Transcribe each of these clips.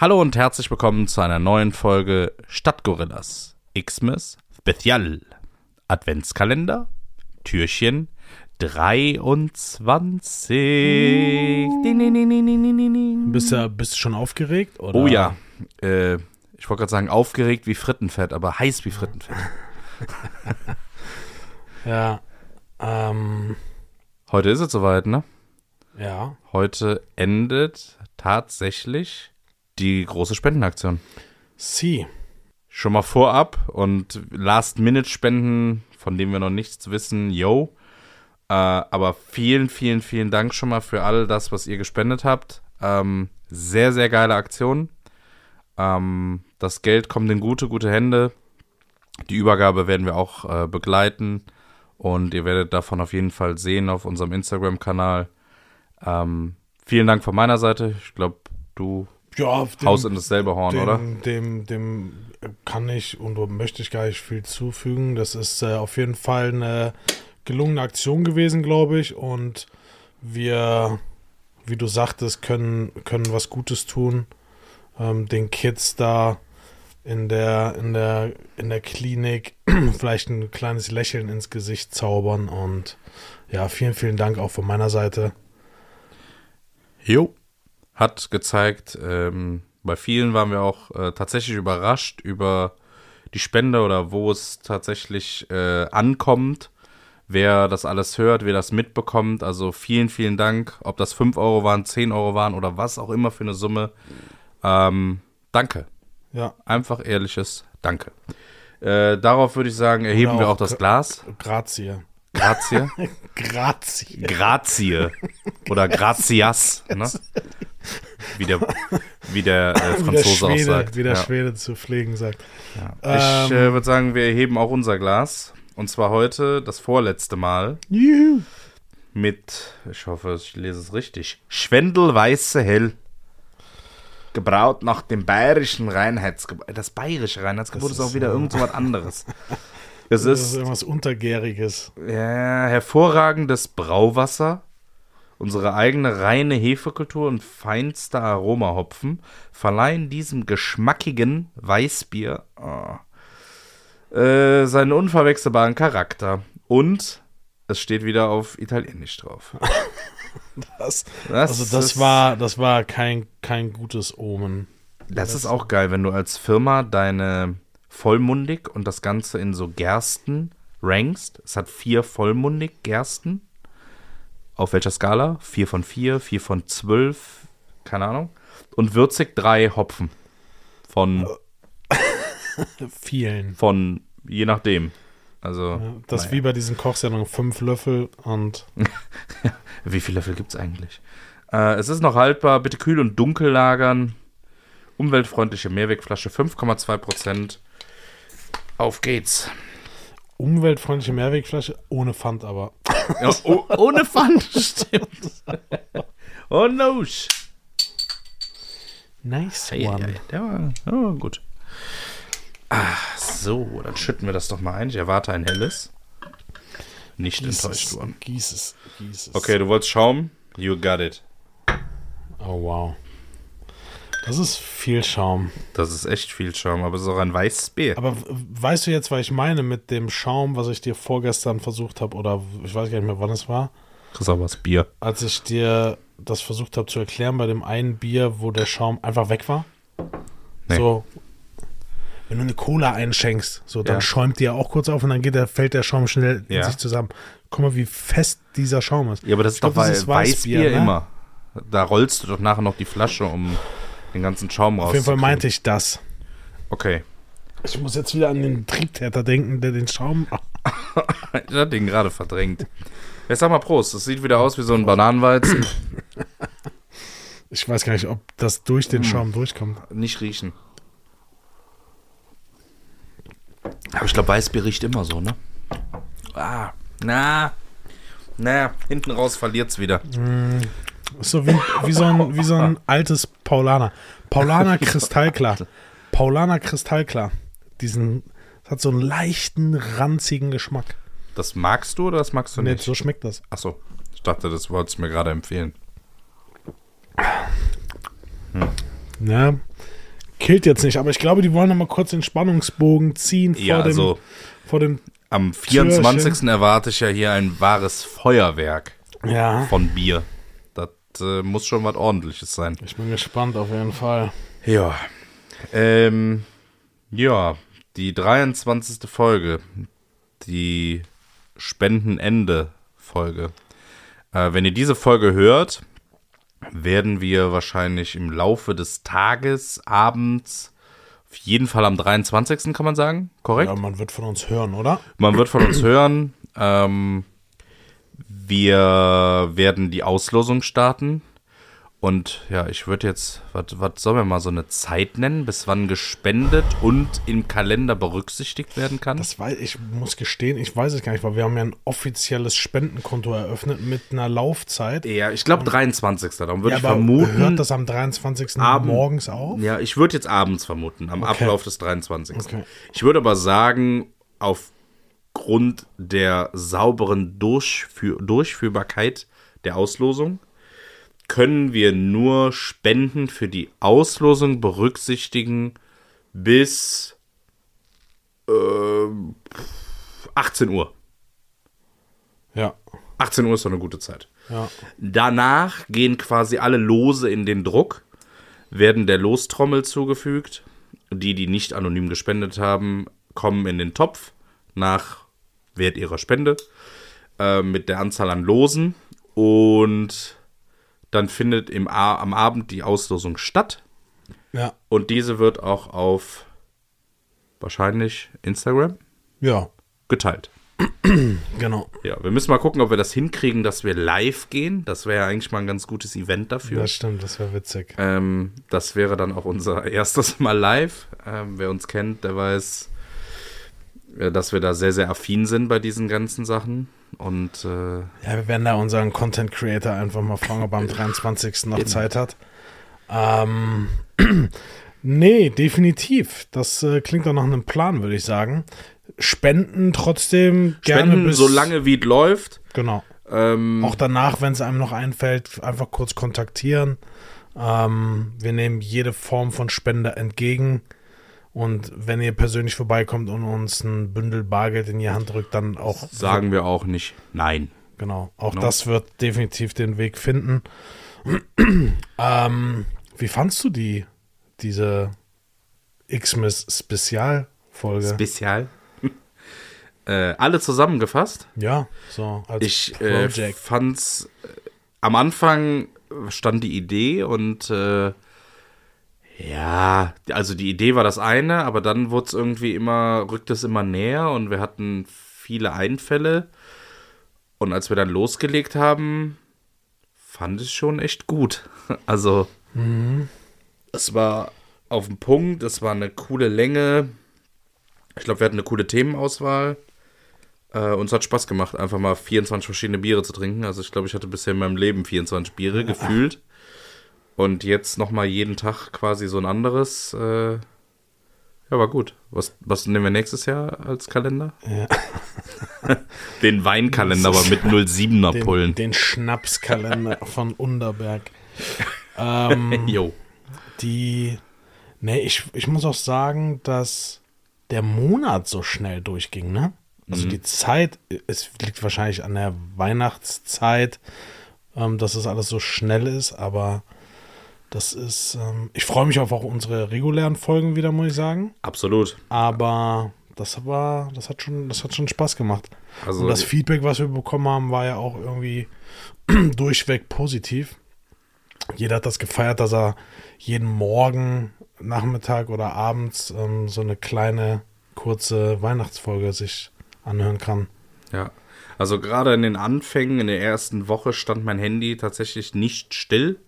Hallo und herzlich willkommen zu einer neuen Folge Stadtgorillas Xmas Spezial Adventskalender Türchen 23. Ding, ding, ding, ding, ding, ding, ding. Bist du, bist du schon aufgeregt? Oder? Oh ja, äh, ich wollte gerade sagen aufgeregt wie Frittenfett, aber heiß wie Frittenfett. Ja. Ähm, Heute ist es soweit, ne? ja. Heute endet tatsächlich die große Spendenaktion. Sie. Schon mal vorab und Last-Minute-Spenden, von denen wir noch nichts wissen, yo. Äh, aber vielen, vielen, vielen Dank schon mal für all das, was ihr gespendet habt. Ähm, sehr, sehr geile Aktion. Ähm, das Geld kommt in gute, gute Hände. Die Übergabe werden wir auch äh, begleiten und ihr werdet davon auf jeden Fall sehen auf unserem Instagram-Kanal. Ähm, vielen Dank von meiner Seite. Ich glaube, du Ja, dem, haust in dasselbe Horn, dem, oder? Dem, dem kann ich und möchte ich gar nicht viel zufügen. Das ist äh, auf jeden Fall eine gelungene Aktion gewesen, glaube ich. Und wir, wie du sagtest, können, können was Gutes tun. Ähm, den Kids da in der, in der, in der Klinik vielleicht ein kleines Lächeln ins Gesicht zaubern. Und ja, vielen, vielen Dank auch von meiner Seite. Jo. Hat gezeigt, ähm, bei vielen waren wir auch äh, tatsächlich überrascht über die Spende oder wo es tatsächlich äh, ankommt, wer das alles hört, wer das mitbekommt. Also vielen, vielen Dank, ob das 5 Euro waren, 10 Euro waren oder was auch immer für eine Summe. Ähm, danke. Ja, Einfach ehrliches Danke. Äh, darauf würde ich sagen, erheben Oder wir auch auch das Glas. Grazie. Grazie. Grazie. Grazie oder Grazias, ne? Wie der, wie der äh, Wie der Franzose auch Schwede, sagt. wie der ja. Schwede zu pflegen sagt. Ja. Ähm, Ich äh, würde sagen, wir erheben auch unser Glas. Und zwar heute das vorletzte Mal Juhu. mit, ich hoffe, ich lese es richtig, Schwendelweiße Hell. Gebraut nach dem bayerischen Reinheitsgebot. Das bayerische Reinheitsgebot Das ist auch ist, wieder irgend so was anderes. Es Das ist ist irgendwas Untergäriges. Ja, hervorragendes Brauwasser, unsere eigene reine Hefekultur und feinster Aromahopfen verleihen diesem geschmackigen Weißbier oh, äh, seinen unverwechselbaren Charakter. Und es steht wieder auf Italienisch drauf. Das, Das also das ist, war, das war kein, kein gutes Omen. Das ist auch geil, wenn du als Firma deine vollmundig und das Ganze in so Gersten rankst. Es hat vier vollmundig Gersten. Auf welcher Skala? Vier von vier, vier von zwölf, keine Ahnung. Und würzig drei Hopfen. Von, Vielen. von je nachdem. Also, Das naja. wie bei diesen Kochsendungen fünf Löffel und wie viele Löffel gibt es eigentlich? Äh, es ist noch haltbar. Bitte kühl und dunkel lagern. Umweltfreundliche Mehrwegflasche, 5,2 Prozent. Auf geht's. umweltfreundliche Mehrwegflasche ohne Pfand aber. Ja, oh, ohne Pfand, stimmt. oh no. Nice ei, one. ei, Der war, der war gut. Ah, so, dann schütten wir das doch mal ein. Ich erwarte ein helles. Nicht Gieß enttäuscht worden. gieß es, gieß es. Okay, du wolltest Schaum? You got it. Oh wow. Das ist viel Schaum. Das ist echt viel Schaum, aber es ist auch ein weißes Bier. Aber weißt du jetzt, was ich meine mit dem Schaum, was ich dir vorgestern versucht habe, oder ich weiß gar nicht mehr, wann es war, Das ist aber das Bier. als ich dir das versucht habe zu erklären bei dem einen Bier, wo der Schaum einfach weg war? Nee. So, wenn du eine Cola einschenkst, so dann Ja. schäumt die ja auch kurz auf und dann geht der, fällt der Schaum schnell in Ja. sich zusammen. Guck mal, wie fest dieser Schaum ist. Ja, aber das Ich ist glaub, doch ist Weißbier, Weißbier, ne? immer. Da rollst du doch nachher noch die Flasche, um den ganzen Schaum Auf jeden Fall meinte ich das. Okay. Ich muss jetzt wieder an den Triebtäter denken, der den Schaum. Ich hatte den gerade verdrängt. Jetzt sag mal Prost. Das sieht wieder aus wie so ein Bananenweizen. Ich weiß gar nicht, ob das durch Hm. den Schaum durchkommt. Nicht riechen. Aber ich glaube, Weißbier riecht immer so, ne? Ah, na. Na, hinten raus verliert's wieder. Ist so wie, wie, so ein, wie so ein altes Paulaner. Paulaner Kristallklar. Paulaner Kristallklar. Diesen, das hat so einen leichten, ranzigen Geschmack. Das magst du oder das magst du Nee, nicht? so schmeckt das. Achso, ich dachte, das wolltest du mir gerade empfehlen. Ja, killt jetzt nicht, aber ich glaube, die wollen noch mal kurz den Spannungsbogen ziehen vor, Ja, dem, also vor dem. am 24. erwarte ich ja hier ein wahres Feuerwerk Ja. von Bier. Äh, muss schon was ordentliches sein. Ich bin gespannt auf jeden Fall. Ja. Ähm, ja, die 23. Folge, die Spendenende-Folge. Äh, wenn ihr diese Folge hört, werden wir wahrscheinlich im Laufe des Tages, abends, auf jeden Fall am 23. kann man sagen, korrekt? Ja, man wird von uns hören, oder? Man wird von uns hören. Ähm, wir werden die Auslosung starten. Und ja, ich würde jetzt, was sollen wir mal so eine Zeit nennen, bis wann gespendet und im Kalender berücksichtigt werden kann? Das weiß ich muss gestehen, ich weiß es gar nicht, weil wir haben ja ein offizielles Spendenkonto eröffnet mit einer Laufzeit. ja, ich glaube 23. Darum würde Ja, ich vermuten. hört das am 23. Abend. morgens auf? Ja, ich würde jetzt abends vermuten, am Okay. Ablauf des 23. Okay. Ich würde aber sagen, aufgrund der sauberen Durchführ Durchführbarkeit der Auslosung können wir nur Spenden für die Auslosung berücksichtigen bis ähm, 18 Uhr. Ja. 18 Uhr ist doch eine gute Zeit. Ja. Danach gehen quasi alle Lose in den Druck, werden der Lostrommel zugefügt. Die, die nicht anonym gespendet haben, kommen in den Topf nach Wert ihrer Spende äh, mit der Anzahl an Losen. Und dann findet im A am Abend die Auslosung statt. Ja. Und diese wird auch auf wahrscheinlich Instagram Ja. geteilt. Genau. Ja, wir müssen mal gucken, ob wir das hinkriegen, dass wir live gehen. Das wäre ja eigentlich mal ein ganz gutes Event dafür. Das stimmt, das wäre witzig. Ähm, das wäre dann auch unser erstes Mal live. Ähm, wer uns kennt, der weiß, dass wir da sehr, sehr affin sind bei diesen ganzen Sachen. Und äh, Ja, wir werden da unseren Content Creator einfach mal fragen, ob er am 23. noch Zeit hat. Ähm, nee, definitiv. Das äh, klingt doch nach einem Plan, würde ich sagen. Spenden trotzdem gerne spenden bis. so lange wie es läuft. Genau. Ähm, Auch danach, wenn es einem noch einfällt, einfach kurz kontaktieren. Ähm, wir nehmen jede Form von Spende entgegen. Und wenn ihr persönlich vorbeikommt und uns ein Bündel Bargeld in die Hand drückt, dann auch sagen wir auch nicht nein. Genau, auch No. das wird definitiv den Weg finden. ähm, wie fandst du die, diese Xmas Spezialfolge? Spezial. äh, alle zusammengefasst. ja, so als Ich äh, fand's äh, am Anfang stand die Idee und äh, ja, also die Idee war das eine, aber dann wurde es irgendwie immer, rückt es immer näher und wir hatten viele Einfälle. Und als wir dann losgelegt haben, fand ich schon echt gut. Also, es war auf den Punkt, es war eine coole Länge. Ich glaube, wir hatten eine coole Themenauswahl. Äh, uns hat Spaß gemacht, einfach mal 24 verschiedene Biere zu trinken. Also ich glaube, ich hatte bisher in meinem Leben 24 Biere gefühlt. Und jetzt nochmal jeden Tag quasi so ein anderes. Äh, ja, war gut. Was, was nehmen wir nächstes Jahr als Kalender? Ja. Den Weinkalender, aber mit 07er den, Pullen. den Schnapskalender von Underberg. Ähm, Jo. die, nee, ich, ich muss auch sagen, dass der Monat so schnell durchging, ne? Also die Zeit, es liegt wahrscheinlich an der Weihnachtszeit, ähm, dass es alles so schnell ist, aber das ist, ähm, ich freue mich auf auch unsere regulären Folgen wieder, muss ich sagen. Absolut. Aber das war, das hat schon, das hat schon Spaß gemacht. Also Und das Feedback, was wir bekommen haben, war ja auch irgendwie durchweg positiv. Jeder hat das gefeiert, dass er jeden Morgen, Nachmittag oder abends ähm, so eine kleine, kurze Weihnachtsfolge sich anhören kann. Ja, also gerade in den Anfängen, in der ersten Woche stand mein Handy tatsächlich nicht still,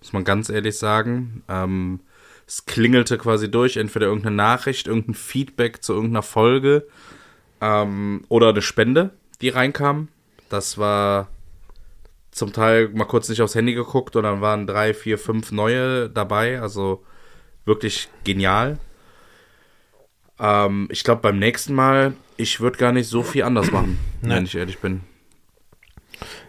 muss man ganz ehrlich sagen. Ähm, es klingelte quasi durch, entweder irgendeine Nachricht, irgendein Feedback zu irgendeiner Folge ähm, oder eine Spende, die reinkam. Das war zum Teil mal kurz nicht aufs Handy geguckt und dann waren drei, vier, fünf neue dabei. Also wirklich genial. Ähm, ich glaube, beim nächsten Mal, ich würde gar nicht so viel anders machen, wenn ich ehrlich bin.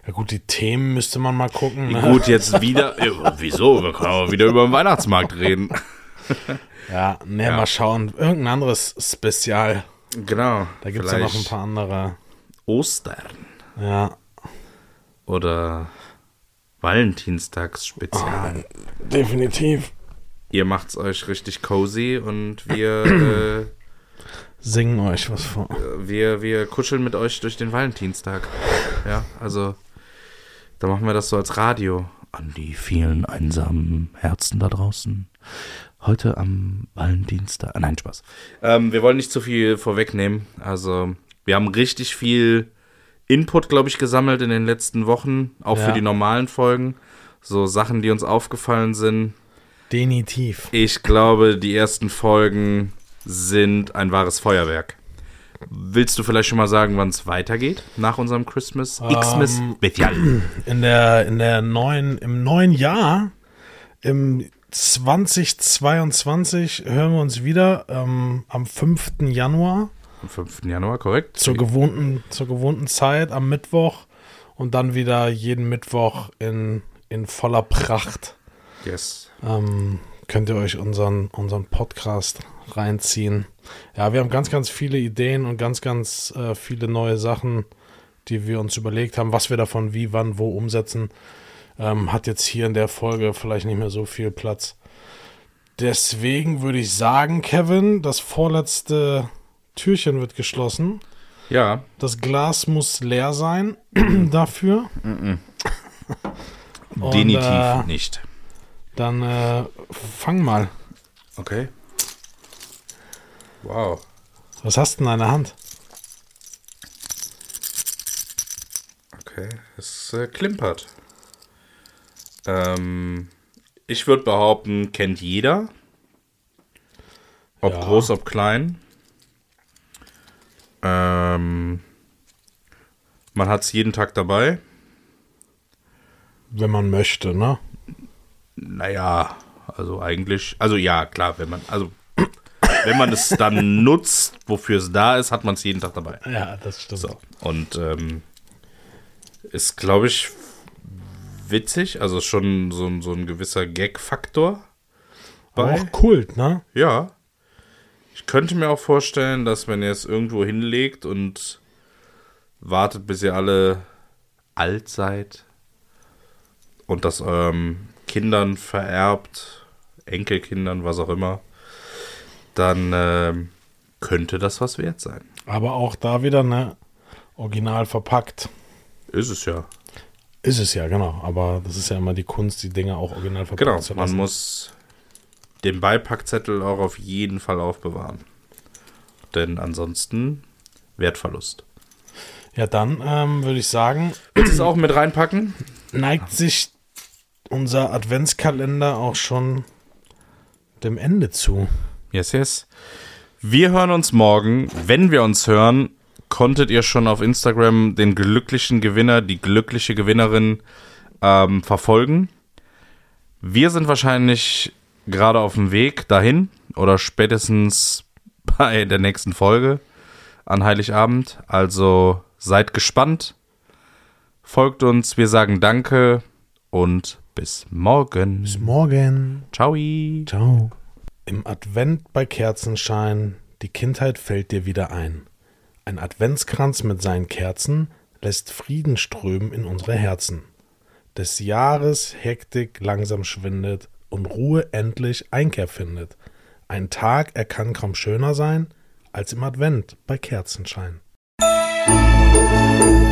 Ja gut, die Themen müsste man mal gucken. Ne? Gut, jetzt wieder. Wieso? Wir können auch wieder über den Weihnachtsmarkt reden. Ja, ne, Ja. mal schauen. Irgendein anderes Spezial. Genau. Da gibt es ja noch ein paar andere. Ostern Ja, oder Valentinstagsspezial. definitiv. Ihr macht's euch richtig cozy und wir, Singen euch was vor. äh, wir, wir kuscheln mit euch durch den Valentinstag. Ja, also da machen wir das so als Radio. An die vielen einsamen Herzen da draußen. Heute am Valentinstag. Nein, Spaß. Ähm, wir wollen nicht zu viel vorwegnehmen. Also, wir haben richtig viel Input, glaube ich, gesammelt in den letzten Wochen, auch Ja. für die normalen Folgen. So Sachen, die uns aufgefallen sind. Definitiv. Ich glaube, die ersten Folgen sind ein wahres Feuerwerk. Willst du vielleicht schon mal sagen, wann es weitergeht nach unserem Christmas Xmas Ähm, Spezial? In der, in der neuen, im neuen Jahr, im 2022, hören wir uns wieder ähm, am 5. Januar Am 5. Januar, korrekt? zur gewohnten, zur gewohnten Zeit am Mittwoch und dann wieder jeden Mittwoch in, in voller Pracht. Yes. ähm, könnt ihr euch unseren, unseren Podcast reinziehen. Ja, wir haben ganz, ganz viele Ideen und ganz, ganz äh, viele neue Sachen, die wir uns überlegt haben, was wir davon wie, wann, wo umsetzen. Ähm, hat jetzt hier in der Folge vielleicht nicht mehr so viel Platz. Deswegen würde ich sagen, Kevin, das vorletzte Türchen wird geschlossen. Ja, Das Glas muss leer sein dafür. Und, definitiv äh, nicht. Dann äh, fang mal. Okay. Wow. Was hast du denn in deiner Hand? Okay, es äh, klimpert. Ähm, ich würde behaupten, kennt jeder. Ob Ja. groß, ob klein. Ähm, man hat es jeden Tag dabei. Wenn man möchte, ne? Naja, also eigentlich, also ja, klar, wenn man, also wenn man es dann nutzt, wofür es da ist, hat man es jeden Tag dabei. Ja, das stimmt. So. Und ähm, ist, glaube ich, witzig, also schon so, ein- so ein gewisser Gag-Faktor. Auch Kult, ne? Ja. Ich könnte mir auch vorstellen, dass wenn ihr es irgendwo hinlegt und wartet, bis ihr alle alt seid und das eurem Kindern vererbt, Enkelkindern, was auch immer, dann ähm, könnte das was wert sein. Aber auch da wieder, ne? Original verpackt. Ist es ja. Ist es ja, genau. Aber das ist ja immer die Kunst, die Dinge auch original verpackt Genau, zu man lassen. muss den Beipackzettel auch auf jeden Fall aufbewahren. Denn ansonsten Wertverlust. Ja, dann ähm, würde ich sagen, Willst du es auch mit reinpacken? neigt sich unser Adventskalender auch schon dem Ende zu. Yes, yes. Wir hören uns morgen. Wenn wir uns hören, konntet ihr schon auf Instagram den glücklichen Gewinner, die glückliche Gewinnerin ähm, verfolgen. Wir sind wahrscheinlich gerade auf dem Weg dahin oder spätestens bei der nächsten Folge an Heiligabend. Also seid gespannt. Folgt uns. Wir sagen Danke und bis morgen. Bis morgen. Ciao. Ciao. Im Advent bei Kerzenschein, die Kindheit fällt dir wieder ein. Ein Adventskranz mit seinen Kerzen lässt Frieden strömen in unsere Herzen. Des Jahres Hektik langsam schwindet und Ruhe endlich Einkehr findet. Ein Tag, er kann kaum schöner sein als im Advent bei Kerzenschein. Musik